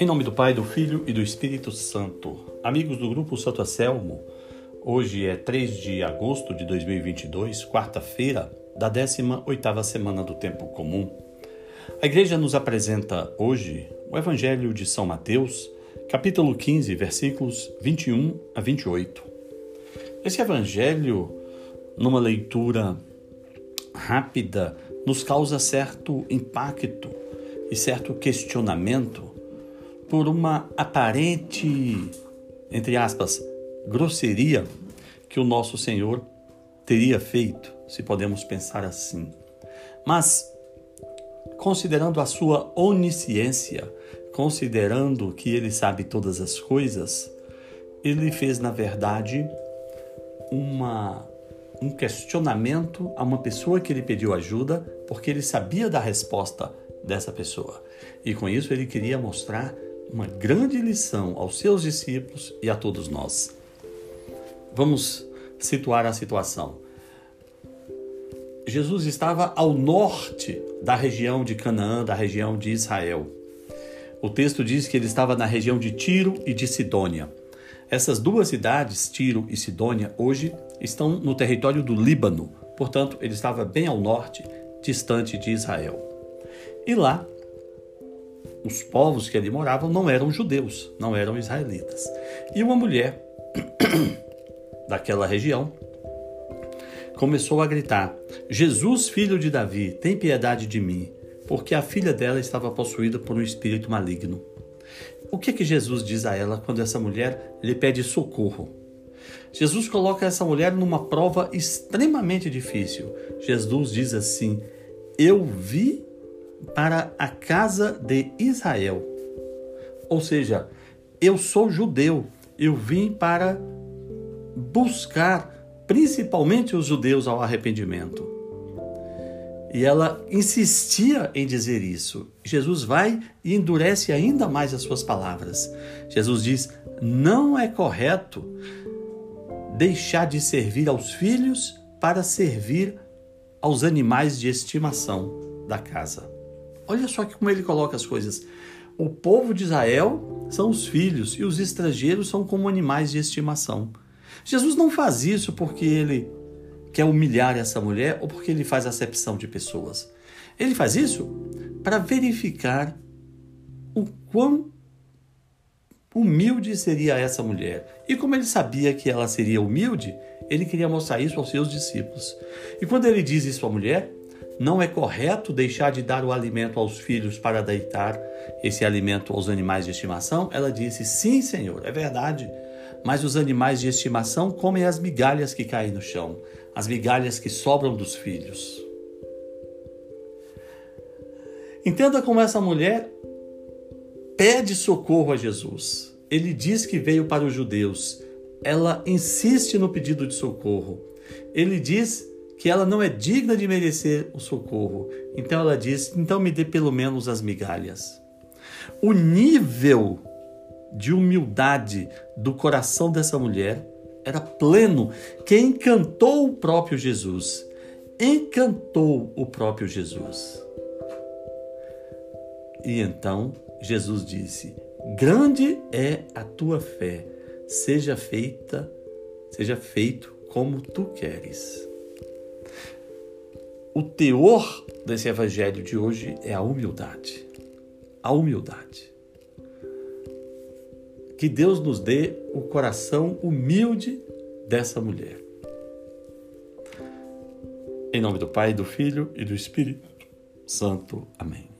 Em nome do Pai, do Filho e do Espírito Santo. Amigos do Grupo Santo Anselmo, hoje é 3 de agosto de 2022, quarta-feira da 18ª semana do Tempo Comum. A igreja nos apresenta hoje o Evangelho de São Mateus, capítulo 15, versículos 21 a 28. Esse evangelho, numa leitura rápida, nos causa certo impacto e certo questionamento por uma aparente, entre aspas, grosseria que o nosso Senhor teria feito, se podemos pensar assim. Mas, considerando a sua onisciência, considerando que ele sabe todas as coisas, ele fez, na verdade, uma, um questionamento a uma pessoa que ele pediu ajuda, porque ele sabia da resposta dessa pessoa. E com isso ele queria mostrar uma grande lição aos seus discípulos e a todos nós. Vamos situar a situação. Jesus estava ao norte da região de Canaã, da região de Israel. O texto diz que ele estava na região de Tiro e de Sidônia. Essas duas cidades, Tiro e Sidônia, hoje estão no território do Líbano, portanto, ele estava bem ao norte, distante de Israel. E lá os povos que ali moravam não eram judeus, não eram israelitas. E uma mulher daquela região começou a gritar: Jesus, filho de Davi, tem piedade de mim, porque a filha dela estava possuída por um espírito maligno. O que que Jesus diz a ela quando essa mulher lhe pede socorro? Jesus coloca essa mulher numa prova extremamente difícil. Jesus diz assim: Eu vi para a casa de Israel. Ou seja, eu sou judeu, eu vim para buscar principalmente os judeus ao arrependimento. E ela insistia em dizer isso. Jesus vai e endurece ainda mais as suas palavras. Jesus diz: não é correto deixar de servir aos filhos para servir aos animais de estimação da casa. Olha só como ele coloca as coisas. O povo de Israel são os filhos e os estrangeiros são como animais de estimação. Jesus não faz isso porque ele quer humilhar essa mulher ou porque ele faz acepção de pessoas. Ele faz isso para verificar o quão humilde seria essa mulher. E como ele sabia que ela seria humilde, ele queria mostrar isso aos seus discípulos. E quando ele diz isso à mulher, não é correto deixar de dar o alimento aos filhos para deitar esse alimento aos animais de estimação? Ela disse: Sim, Senhor, é verdade. Mas os animais de estimação comem as migalhas que caem no chão, as migalhas que sobram dos filhos. Entenda como essa mulher pede socorro a Jesus. Ele diz que veio para os judeus. Ela insiste no pedido de socorro. Ele diz que ela não é digna de merecer o socorro. Então ela diz: então me dê pelo menos as migalhas. O nível de humildade do coração dessa mulher era pleno, que encantou o próprio Jesus. Encantou o próprio Jesus. E então Jesus disse: Grande é a tua fé, seja feita, seja feito como tu queres. O teor desse evangelho de hoje é a humildade. A humildade. Que Deus nos dê o coração humilde dessa mulher. Em nome do Pai, do Filho e do Espírito Santo. Amém.